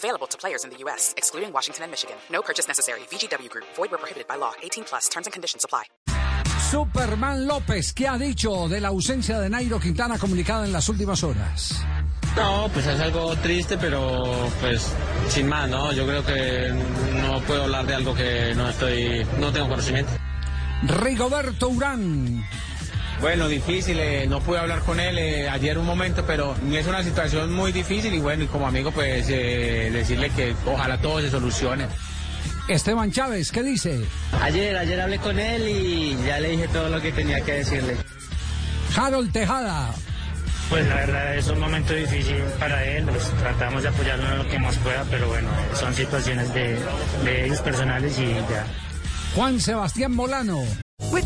Available to players in the U.S., excluding Washington and Michigan. No purchase necessary. VGW Group. Void where prohibited by law. 18 plus. Terms and conditions apply. Superman López, ¿qué ha dicho de la ausencia de Nairo Quintana comunicada en las últimas horas? No, pues es algo triste, pero pues sin más, ¿no? Yo creo que no puedo hablar de algo que no estoy, no tengo conocimiento. Rigoberto Urán. Bueno, difícil, eh, no pude hablar con él eh, ayer un momento, pero es una situación muy difícil y bueno, y como amigo pues eh, decirle que ojalá todo se solucione. Esteban Chávez, ¿qué dice? Ayer, ayer hablé con él y ya le dije todo lo que tenía que decirle. Harold Tejada. Pues la verdad es un momento difícil para él, pues tratamos de apoyarlo en lo que más pueda, pero bueno, son situaciones de, de ellos personales y ya. Juan Sebastián Molano.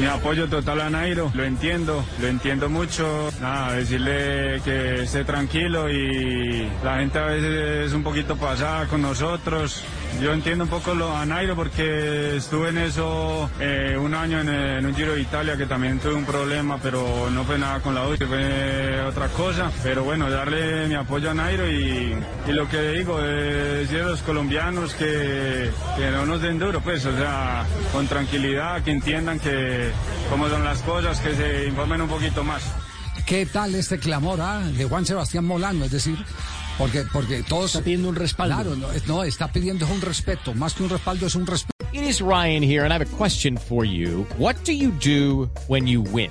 Mi apoyo total a Nairo, lo entiendo, lo entiendo mucho. Nada, decirle que esté tranquilo y la gente a veces es un poquito pasada con nosotros. Yo entiendo un poco lo, a Nairo porque estuve en eso eh, un año en, un Giro de Italia que también tuve un problema, pero no fue nada con la UCI, fue otra cosa. Pero bueno, darle mi apoyo a Nairo y, lo que digo, es decir a los colombianos que no nos den duro, pues, o sea, con tranquilidad, que entiendan que cómo son las cosas, que se informen un poquito más. ¿Qué tal este clamor ah, de Juan Sebastián Molano? Es decir, porque, porque todos... Está pidiendo un respaldo. Claro, no, no, está pidiendo un respeto. Más que un respaldo, es un respeto. It is Ryan here, and I have a question for you. What do you do when you win?